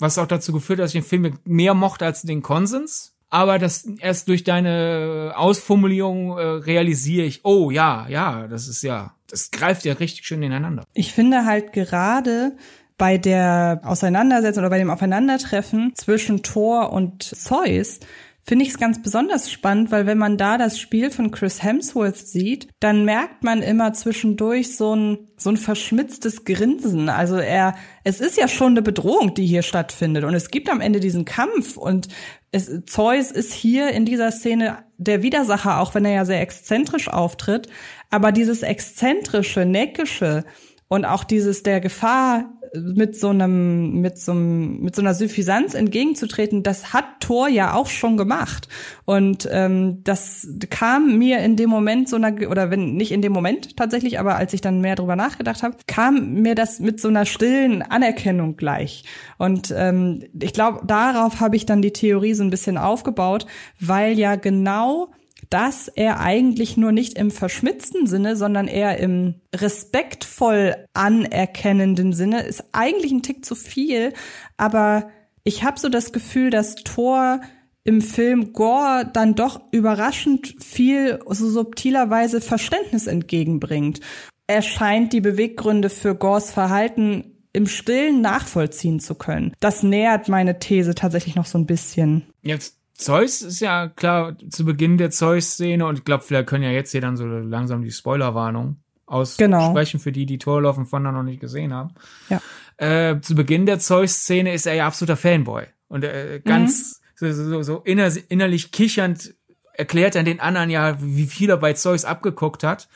was auch dazu geführt hat, dass ich den Film mehr mochte als den Konsens. Aber das erst durch deine Ausformulierung äh, realisiere ich, oh ja, ja, das ist ja, das greift ja richtig schön ineinander. Ich finde halt gerade bei der Auseinandersetzung oder bei dem Aufeinandertreffen zwischen Thor und Zeus finde ich es ganz besonders spannend, weil wenn man da das Spiel von Chris Hemsworth sieht, dann merkt man immer zwischendurch so ein, so ein verschmitztes Grinsen. Also er, es ist ja schon eine Bedrohung, die hier stattfindet. Und es gibt am Ende diesen Kampf und es, Zeus ist hier in dieser Szene der Widersacher, auch wenn er ja sehr exzentrisch auftritt. Aber dieses exzentrische, neckische und auch dieses der Gefahr mit so einem, mit so einem, mit so einer Suffisanz entgegenzutreten, das hat Thor ja auch schon gemacht. Und ähm, das kam mir in dem Moment so einer, oder wenn nicht in dem Moment tatsächlich, aber als ich dann mehr drüber nachgedacht habe, kam mir das mit so einer stillen Anerkennung gleich. Und ähm, ich glaube, darauf habe ich dann die Theorie so ein bisschen aufgebaut, weil ja genau dass er eigentlich nur nicht im verschmitzten Sinne, sondern eher im respektvoll anerkennenden Sinne ist eigentlich ein Tick zu viel, aber ich habe so das Gefühl, dass Thor im Film Gore dann doch überraschend viel so subtilerweise Verständnis entgegenbringt. Er scheint die Beweggründe für Gores Verhalten im Stillen nachvollziehen zu können. Das nähert meine These tatsächlich noch so ein bisschen. Jetzt Zeus ist ja klar zu Beginn der Zeus-Szene und ich glaube, vielleicht können ja jetzt hier dann so langsam die Spoilerwarnung aussprechen genau. für die, die Torlauf und Fonda noch nicht gesehen haben. Ja. Äh, zu Beginn der Zeus-Szene ist er ja absoluter Fanboy und äh, ganz mhm. so, so, so inner, innerlich kichernd erklärt er den anderen ja, wie viel er bei Zeus abgeguckt hat.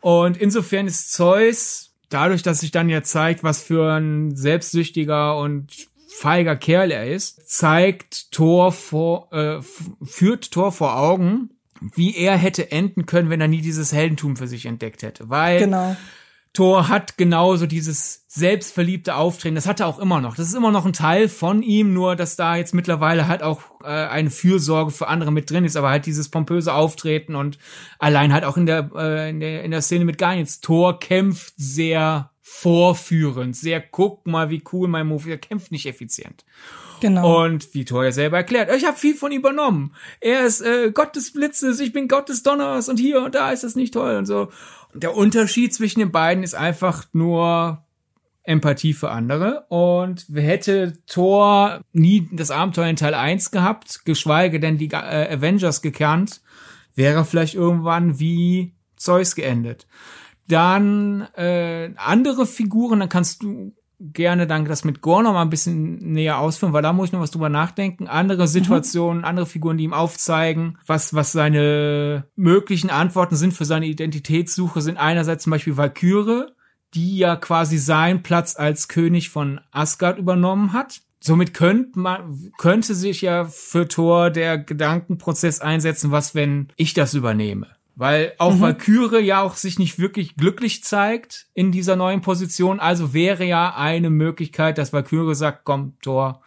Und insofern ist Zeus dadurch, dass sich dann ja zeigt, was für ein selbstsüchtiger und feiger Kerl er ist, zeigt Thor vor, äh, führt Thor vor Augen, wie er hätte enden können, wenn er nie dieses Heldentum für sich entdeckt hätte. Weil genau. Thor hat genauso dieses selbstverliebte Auftreten. Das hat er auch immer noch. Das ist immer noch ein Teil von ihm, nur dass da jetzt mittlerweile halt auch äh, eine Fürsorge für andere mit drin ist, aber halt dieses pompöse Auftreten und allein halt auch in der, äh, in der, in der Szene mit Garnitz. Thor kämpft sehr vorführend, sehr guck mal, wie cool mein Move, er kämpft nicht effizient. Genau. Und wie Thor ja selber erklärt, ich habe viel von ihm übernommen. Er ist äh, Gott des Blitzes, ich bin Gott des Donners und hier und da ist das nicht toll und so. Und der Unterschied zwischen den beiden ist einfach nur Empathie für andere. Und hätte Thor nie das Abenteuer in Teil 1 gehabt, geschweige denn die äh, Avengers gekannt, wäre vielleicht irgendwann wie Zeus geendet. Dann äh, andere Figuren, dann kannst du gerne dann das mit Gore noch mal ein bisschen näher ausführen, weil da muss ich noch was drüber nachdenken. Andere Situationen, mhm. andere Figuren, die ihm aufzeigen, was, was seine möglichen Antworten sind für seine Identitätssuche, sind einerseits zum Beispiel Valkyrie, die ja quasi seinen Platz als König von Asgard übernommen hat. Somit könnte man, könnte sich ja für Thor der Gedankenprozess einsetzen, was wenn ich das übernehme? Weil auch mhm. Valkyrie ja auch sich nicht wirklich glücklich zeigt in dieser neuen Position. Also wäre ja eine Möglichkeit, dass Valkyrie sagt, komm, Thor,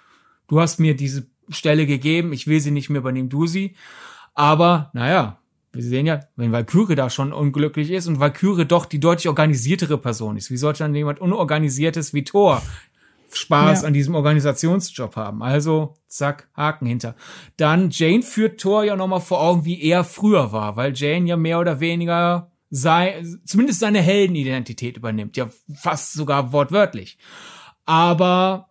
du hast mir diese Stelle gegeben, ich will sie nicht mehr übernehmen, du sie. Aber, naja, wir sehen ja, wenn Valkyrie da schon unglücklich ist und Valkyrie doch die deutlich organisiertere Person ist, wie sollte dann jemand unorganisiertes wie Thor Spaß ja. an diesem Organisationsjob haben. Also, zack, Haken hinter. Dann Jane führt Thor ja nochmal vor Augen, wie er früher war, weil Jane ja mehr oder weniger sei, zumindest seine Heldenidentität übernimmt, ja fast sogar wortwörtlich. Aber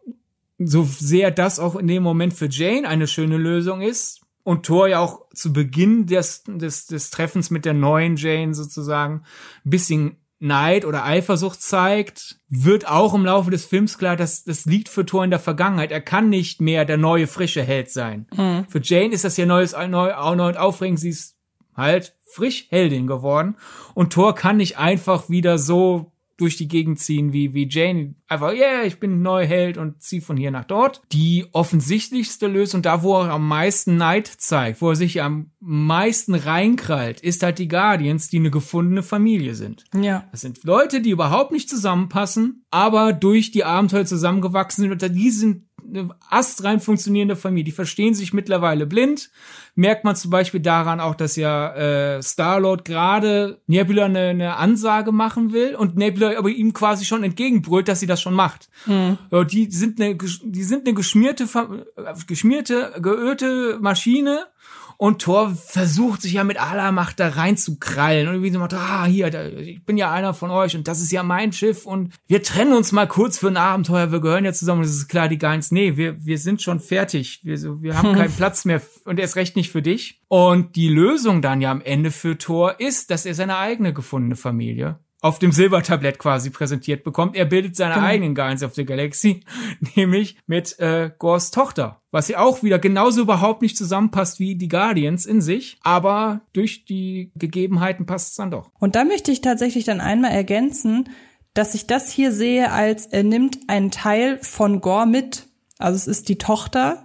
so sehr das auch in dem Moment für Jane eine schöne Lösung ist und Thor ja auch zu Beginn des, des, des Treffens mit der neuen Jane sozusagen ein bisschen Neid oder Eifersucht zeigt, wird auch im Laufe des Films klar, dass das liegt für Thor in der Vergangenheit. Er kann nicht mehr der neue, frische Held sein. Mhm. Für Jane ist das ja neues, neu, neu und aufregend. Sie ist halt frisch Heldin geworden. Und Thor kann nicht einfach wieder so durch die Gegend ziehen wie, wie Jane. Einfach, yeah, ich bin Neuheld und zieh von hier nach dort. Die offensichtlichste Lösung, da wo er am meisten Neid zeigt, wo er sich am meisten reinkrallt, ist halt die Guardians, die eine gefundene Familie sind. Ja. Das sind Leute, die überhaupt nicht zusammenpassen, aber durch die Abenteuer zusammengewachsen sind und die sind eine astrein funktionierende Familie. Die verstehen sich mittlerweile blind. Merkt man zum Beispiel daran auch, dass ja äh, Star-Lord gerade Nebula eine, eine Ansage machen will und Nebula aber ihm quasi schon entgegenbrüllt, dass sie das schon macht. Mhm. Die sind eine, die sind eine geschmierte, geschmierte, geölte Maschine und Thor versucht sich ja mit aller Macht da reinzukrallen und irgendwie so macht, ah, hier, ich bin ja einer von euch und das ist ja mein Schiff und wir trennen uns mal kurz für ein Abenteuer, wir gehören ja zusammen. Und es ist klar, die Geins, nee, wir, wir sind schon fertig. Wir, so, wir haben keinen Platz mehr und erst recht nicht für dich. Und die Lösung dann ja am Ende für Thor ist, dass er seine eigene gefundene Familie auf dem Silbertablett quasi präsentiert bekommt. Er bildet seine genau. eigenen Guardians of the Galaxy, nämlich mit äh, Gors Tochter, was ja auch wieder genauso überhaupt nicht zusammenpasst wie die Guardians in sich, aber durch die Gegebenheiten passt es dann doch. Und da möchte ich tatsächlich dann einmal ergänzen, dass ich das hier sehe als er nimmt einen Teil von Gore mit. Also es ist die Tochter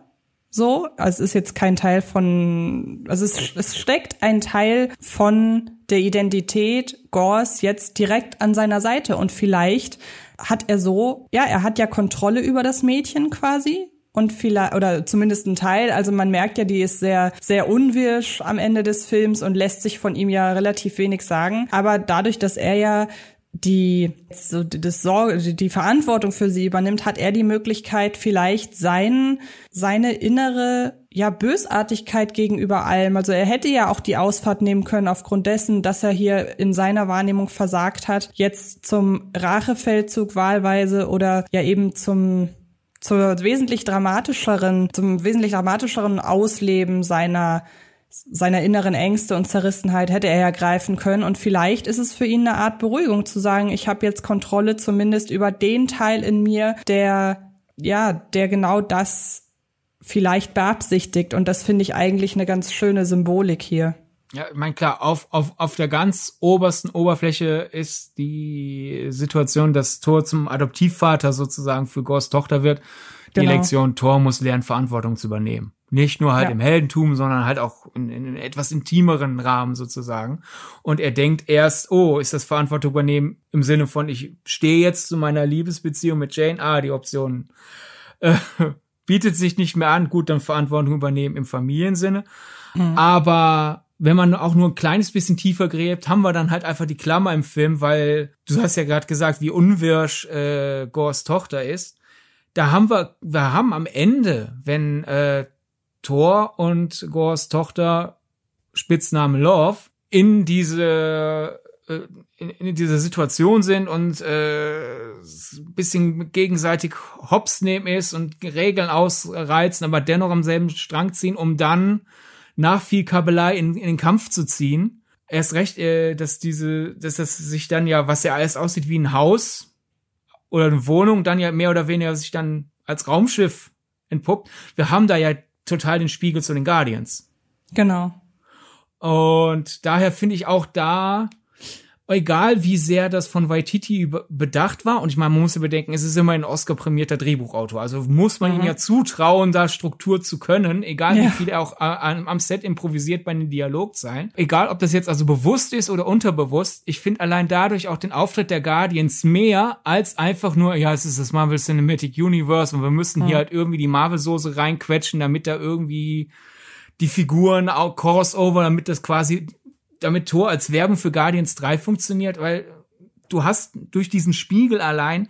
so, also es ist jetzt kein Teil von, also es, es steckt ein Teil von der Identität Gors jetzt direkt an seiner Seite. Und vielleicht hat er so, ja, er hat ja Kontrolle über das Mädchen quasi. Und vielleicht oder zumindest ein Teil, also man merkt ja, die ist sehr sehr unwirsch am Ende des Films und lässt sich von ihm ja relativ wenig sagen, aber dadurch, dass er ja die so das Sorge, die Verantwortung für sie übernimmt, hat er die Möglichkeit, vielleicht sein, seine innere ja Bösartigkeit gegenüber allem. Also er hätte ja auch die Ausfahrt nehmen können aufgrund dessen, dass er hier in seiner Wahrnehmung versagt hat, jetzt zum Rachefeldzug wahlweise oder ja eben zum zur wesentlich dramatischeren, zum wesentlich dramatischeren Ausleben seiner seiner inneren Ängste und Zerrissenheit hätte er ja greifen können. Und vielleicht ist es für ihn eine Art Beruhigung zu sagen, ich habe jetzt Kontrolle zumindest über den Teil in mir, der, ja, der genau das vielleicht beabsichtigt. Und das finde ich eigentlich eine ganz schöne Symbolik hier. Ja, ich meine, klar, auf, auf, auf der ganz obersten Oberfläche ist die Situation, dass Thor zum Adoptivvater sozusagen für Gors Tochter wird. Die genau. Lektion, Thor muss lernen, Verantwortung zu übernehmen. Nicht nur halt ja. im Heldentum, sondern halt auch in, in, etwas intimeren Rahmen sozusagen. Und er denkt erst, oh, ist das Verantwortung übernehmen im Sinne von, ich stehe jetzt zu meiner Liebesbeziehung mit Jane. Ah, die Option äh, bietet sich nicht mehr an. Gut, dann Verantwortung übernehmen im Familiensinne. Mhm. Aber wenn man auch nur ein kleines bisschen tiefer gräbt, haben wir dann halt einfach die Klammer im Film, weil du hast ja gerade gesagt, wie unwirsch äh, Gors Tochter ist. Da haben wir, wir haben am Ende, wenn äh, Thor und Gors Tochter Spitzname Love in diese äh, in, in dieser Situation sind und äh, bisschen gegenseitig Hops nehmen ist und Regeln ausreizen, aber dennoch am selben Strang ziehen, um dann nach viel Kabelei in, in den Kampf zu ziehen. Erst recht, äh, dass diese, dass das sich dann ja, was ja alles aussieht wie ein Haus oder eine Wohnung, dann ja mehr oder weniger sich dann als Raumschiff entpuppt. Wir haben da ja total den Spiegel zu den Guardians. Genau. Und daher finde ich auch da, egal wie sehr das von Waititi bedacht war, und ich meine, man muss ja bedenken, es ist immer ein Oscar-prämierter Drehbuchautor, also muss man mhm. ihm ja zutrauen, da Struktur zu können, egal ja. wie viel er auch äh, am Set improvisiert bei den Dialogzeilen. Egal, ob das jetzt also bewusst ist oder unterbewusst, ich finde allein dadurch auch den Auftritt der Guardians mehr als einfach nur, ja, es ist das Marvel Cinematic Universe und wir müssen mhm. hier halt irgendwie die Marvel-Soße reinquetschen, damit da irgendwie die Figuren auch Crossover, damit das quasi damit Tor als Werbung für Guardians 3 funktioniert, weil du hast durch diesen Spiegel allein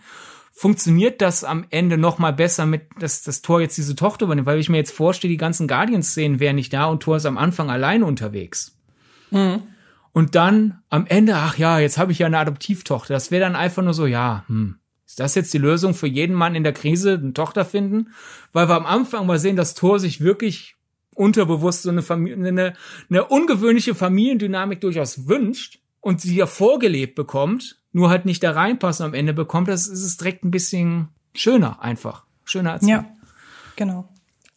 funktioniert das am Ende noch mal besser mit, dass das Tor jetzt diese Tochter übernimmt, weil ich mir jetzt vorstelle, die ganzen Guardians-Szenen wären nicht da und Tor ist am Anfang allein unterwegs. Mhm. Und dann am Ende, ach ja, jetzt habe ich ja eine Adoptivtochter. Das wäre dann einfach nur so, ja, hm, ist das jetzt die Lösung für jeden Mann in der Krise, eine Tochter finden? Weil wir am Anfang mal sehen, dass Tor sich wirklich unterbewusst so eine, Familie, eine, eine ungewöhnliche Familiendynamik durchaus wünscht und sie ja vorgelebt bekommt, nur halt nicht da reinpassen am Ende bekommt, das ist es direkt ein bisschen schöner einfach. Schöner als. Ja, genau.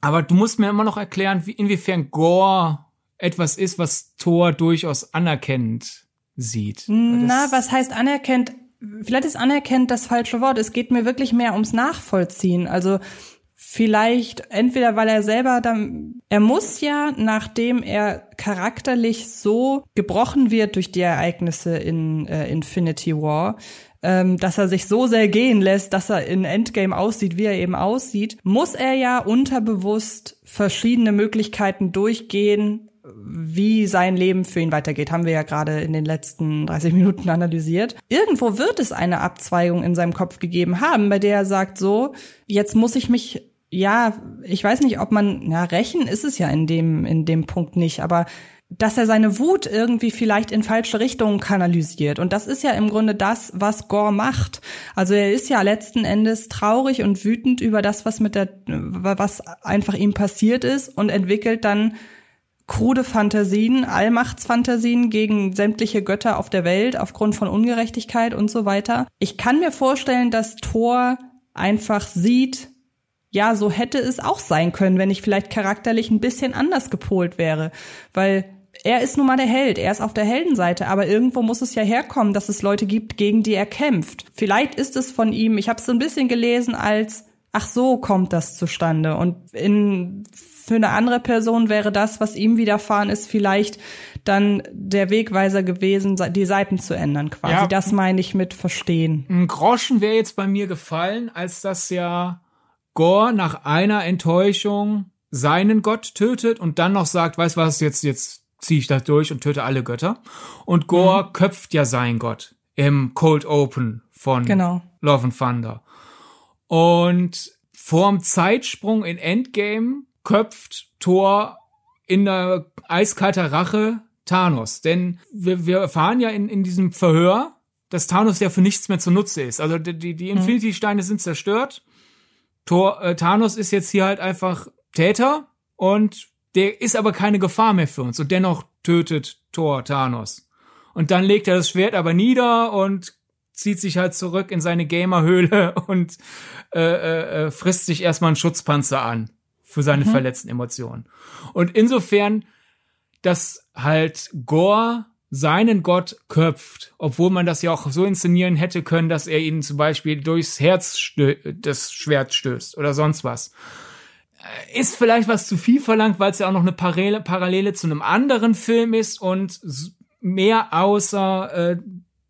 Aber du musst mir immer noch erklären, wie, inwiefern Gore etwas ist, was Thor durchaus anerkennend sieht. Na, was heißt anerkennt? Vielleicht ist anerkennt das falsche Wort. Es geht mir wirklich mehr ums Nachvollziehen. Also vielleicht entweder weil er selber dann, er muss ja, nachdem er charakterlich so gebrochen wird durch die Ereignisse in äh, Infinity War, ähm, dass er sich so sehr gehen lässt, dass er in Endgame aussieht, wie er eben aussieht, muss er ja unterbewusst verschiedene Möglichkeiten durchgehen, wie sein Leben für ihn weitergeht, haben wir ja gerade in den letzten 30 Minuten analysiert. Irgendwo wird es eine Abzweigung in seinem Kopf gegeben haben, bei der er sagt so, jetzt muss ich mich ja, ich weiß nicht, ob man, ja, rächen ist es ja in dem, in dem Punkt nicht, aber dass er seine Wut irgendwie vielleicht in falsche Richtungen kanalisiert. Und das ist ja im Grunde das, was Gore macht. Also er ist ja letzten Endes traurig und wütend über das, was mit der, was einfach ihm passiert ist und entwickelt dann krude Fantasien, Allmachtsfantasien gegen sämtliche Götter auf der Welt aufgrund von Ungerechtigkeit und so weiter. Ich kann mir vorstellen, dass Thor einfach sieht, ja, so hätte es auch sein können, wenn ich vielleicht charakterlich ein bisschen anders gepolt wäre, weil er ist nun mal der Held, er ist auf der Heldenseite, aber irgendwo muss es ja herkommen, dass es Leute gibt, gegen die er kämpft. Vielleicht ist es von ihm, ich habe es so ein bisschen gelesen als ach so kommt das zustande und in für eine andere Person wäre das, was ihm widerfahren ist, vielleicht dann der Wegweiser gewesen, die Seiten zu ändern quasi. Ja, das meine ich mit verstehen. Ein Groschen wäre jetzt bei mir gefallen, als das ja Gore nach einer Enttäuschung seinen Gott tötet und dann noch sagt, weißt was, jetzt, jetzt ziehe ich das durch und töte alle Götter. Und Gore mhm. köpft ja seinen Gott im Cold Open von genau. Love and Thunder. Und vorm Zeitsprung in Endgame köpft Thor in der eiskalter Rache Thanos. Denn wir, wir erfahren ja in, in diesem Verhör, dass Thanos ja für nichts mehr zunutze ist. Also die, die mhm. Infinity-Steine sind zerstört Thor, äh, Thanos ist jetzt hier halt einfach Täter und der ist aber keine Gefahr mehr für uns und dennoch tötet Thor Thanos. Und dann legt er das Schwert aber nieder und zieht sich halt zurück in seine Gamerhöhle und äh, äh, äh, frisst sich erstmal einen Schutzpanzer an für seine mhm. verletzten Emotionen. Und insofern, dass halt Gore seinen Gott köpft, obwohl man das ja auch so inszenieren hätte können, dass er ihn zum Beispiel durchs Herz des Schwert stößt oder sonst was. Äh, ist vielleicht was zu viel verlangt, weil es ja auch noch eine Parallele, Parallele zu einem anderen Film ist und mehr außer äh,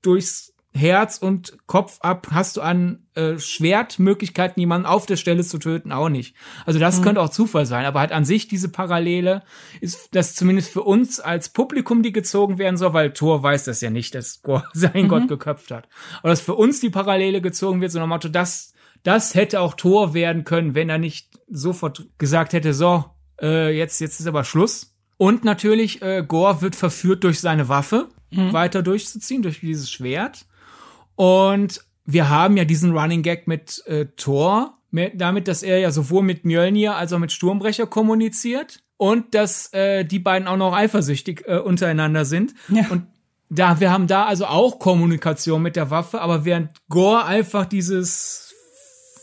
durchs Herz und Kopf ab hast du an äh, Schwertmöglichkeiten, jemanden auf der Stelle zu töten, auch nicht. Also das mhm. könnte auch Zufall sein, aber halt an sich diese Parallele ist das zumindest für uns als Publikum, die gezogen werden soll, weil Thor weiß das ja nicht, dass Gott sein mhm. Gott geköpft hat. Aber dass für uns die Parallele gezogen wird, so nach Motto, das, das hätte auch Thor werden können, wenn er nicht sofort gesagt hätte, so, äh, jetzt, jetzt ist aber Schluss. Und natürlich, äh, Gore wird verführt durch seine Waffe, mhm. weiter durchzuziehen, durch dieses Schwert. Und wir haben ja diesen Running Gag mit äh, Thor, mit, damit, dass er ja sowohl mit Mjölnir als auch mit Sturmbrecher kommuniziert und dass äh, die beiden auch noch eifersüchtig äh, untereinander sind. Ja. Und da, wir haben da also auch Kommunikation mit der Waffe, aber während Gore einfach dieses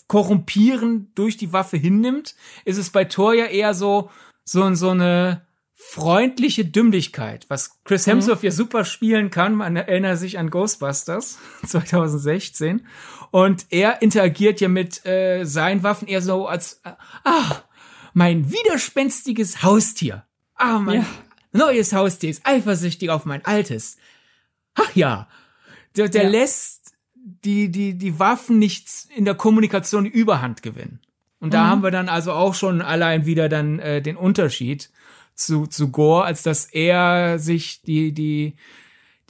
Korrumpieren durch die Waffe hinnimmt, ist es bei Thor ja eher so, so, so eine freundliche Dümmlichkeit, was Chris mhm. Hemsworth mhm. ja super spielen kann. Man erinnert sich an Ghostbusters 2016. Und er interagiert ja mit äh, seinen Waffen eher so als, äh, ah, mein widerspenstiges Haustier. Ah, mein ja. neues Haustier ist eifersüchtig auf mein altes. Ach ja, der, der ja. lässt die, die, die Waffen nicht in der Kommunikation Überhand gewinnen. Und da mhm. haben wir dann also auch schon allein wieder dann äh, den Unterschied zu, zu Gore, als dass er sich die, die,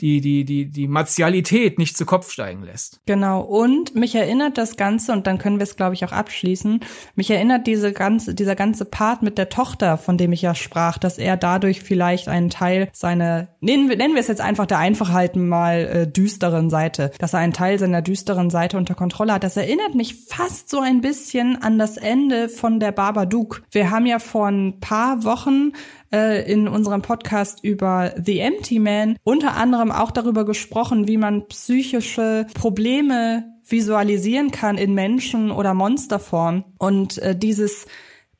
die, die, die, die Martialität nicht zu Kopf steigen lässt. Genau. Und mich erinnert das Ganze, und dann können wir es, glaube ich, auch abschließen, mich erinnert diese ganze, dieser ganze Part mit der Tochter, von dem ich ja sprach, dass er dadurch vielleicht einen Teil seiner, nennen wir, nennen wir es jetzt einfach der Einfachheit mal äh, düsteren Seite, dass er einen Teil seiner düsteren Seite unter Kontrolle hat. Das erinnert mich fast so ein bisschen an das Ende von der Babadook. Wir haben ja vor ein paar Wochen äh, in unserem Podcast über The Empty Man unter anderem auch darüber gesprochen, wie man psychische Probleme visualisieren kann in Menschen oder Monsterform. Und äh, dieses,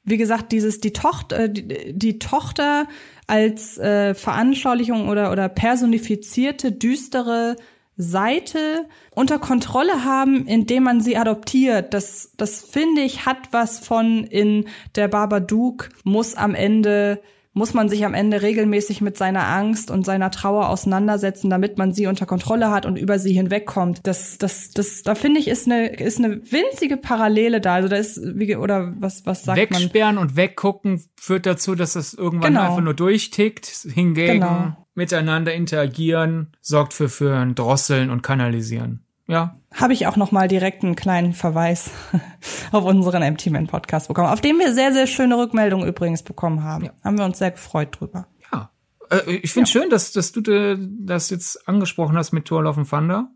wie gesagt, dieses die Tochter, äh, die, die Tochter als äh, Veranschaulichung oder oder personifizierte düstere Seite unter Kontrolle haben, indem man sie adoptiert. Das, das finde ich, hat was von in der Babadook muss am Ende muss man sich am Ende regelmäßig mit seiner Angst und seiner Trauer auseinandersetzen, damit man sie unter Kontrolle hat und über sie hinwegkommt. Das, das, das, da finde ich, ist eine, ist eine winzige Parallele da. Also da ist, wie, oder was, was sagt Wegsperren man? Wegsperren und weggucken führt dazu, dass es irgendwann genau. einfach nur durchtickt. Hingegen genau. miteinander interagieren sorgt für, für ein Drosseln und Kanalisieren. Ja. Habe ich auch noch mal direkt einen kleinen Verweis auf unseren Empty Man Podcast bekommen, auf dem wir sehr, sehr schöne Rückmeldungen übrigens bekommen haben. Ja. Haben wir uns sehr gefreut drüber. Ja. Äh, ich finde ja. schön, dass, dass du das jetzt angesprochen hast mit Thor Love Thunder,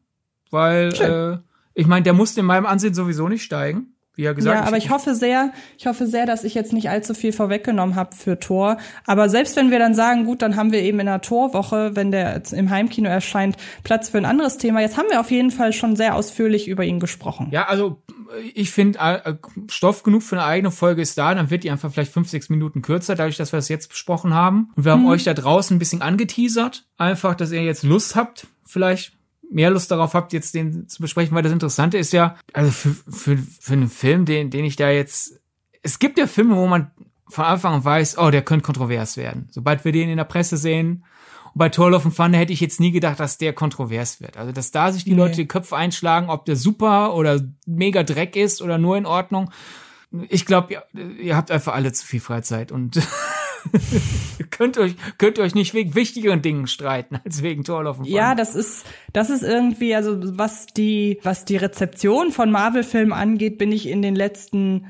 weil äh, ich meine, der musste in meinem Ansehen sowieso nicht steigen wie er gesagt Ja, aber ich hoffe sehr, ich hoffe sehr, dass ich jetzt nicht allzu viel vorweggenommen habe für Tor. Aber selbst wenn wir dann sagen, gut, dann haben wir eben in der Torwoche, wenn der im Heimkino erscheint, Platz für ein anderes Thema. Jetzt haben wir auf jeden Fall schon sehr ausführlich über ihn gesprochen. Ja, also ich finde, äh, Stoff genug für eine eigene Folge ist da, dann wird die einfach vielleicht fünf, sechs Minuten kürzer, dadurch, dass wir das jetzt besprochen haben. Und wir haben hm. euch da draußen ein bisschen angeteasert. Einfach, dass ihr jetzt Lust habt, vielleicht mehr Lust darauf habt, jetzt den zu besprechen, weil das Interessante ist ja, also für, für, für einen Film, den, den ich da jetzt, es gibt ja Filme, wo man von Anfang an weiß, oh, der könnte kontrovers werden. Sobald wir den in der Presse sehen, und bei Tour of Thunder hätte ich jetzt nie gedacht, dass der kontrovers wird. Also, dass da sich die nee. Leute die Köpfe einschlagen, ob der super oder mega Dreck ist oder nur in Ordnung. Ich glaube, ihr, ihr habt einfach alle zu viel Freizeit und könnt euch könnt euch nicht wegen wichtigeren Dingen streiten als wegen Torlaufen. Ja, das ist das ist irgendwie also was die was die Rezeption von Marvel Filmen angeht, bin ich in den letzten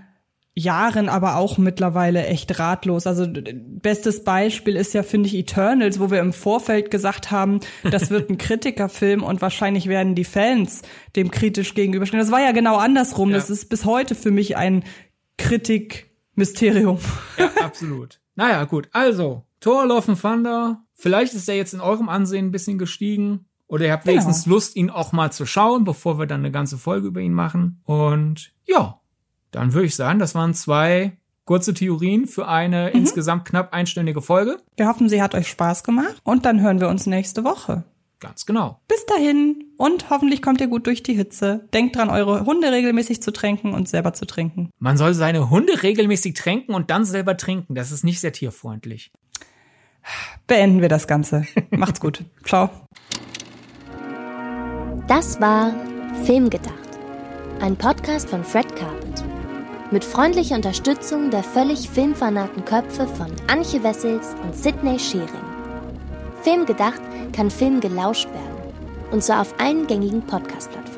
Jahren aber auch mittlerweile echt ratlos. Also bestes Beispiel ist ja, finde ich, Eternals, wo wir im Vorfeld gesagt haben, das wird ein Kritikerfilm und wahrscheinlich werden die Fans dem kritisch gegenüberstehen. Das war ja genau andersrum. Ja. Das ist bis heute für mich ein Kritik-Mysterium. Ja, absolut. Naja, gut. Also, and Thunder. Vielleicht ist er jetzt in eurem Ansehen ein bisschen gestiegen. Oder ihr habt genau. wenigstens Lust, ihn auch mal zu schauen, bevor wir dann eine ganze Folge über ihn machen. Und ja, dann würde ich sagen, das waren zwei kurze Theorien für eine mhm. insgesamt knapp einstündige Folge. Wir hoffen, sie hat euch Spaß gemacht und dann hören wir uns nächste Woche. Ganz genau. Bis dahin und hoffentlich kommt ihr gut durch die Hitze. Denkt dran, eure Hunde regelmäßig zu tränken und selber zu trinken. Man soll seine Hunde regelmäßig tränken und dann selber trinken. Das ist nicht sehr tierfreundlich. Beenden wir das Ganze. Macht's gut. Ciao. Das war Filmgedacht. Ein Podcast von Fred Carpet. Mit freundlicher Unterstützung der völlig filmfanaten Köpfe von Anche Wessels und Sidney Schering. Filmgedacht kann Film gelauscht werden. Und zwar auf allen gängigen Podcast-Plattformen.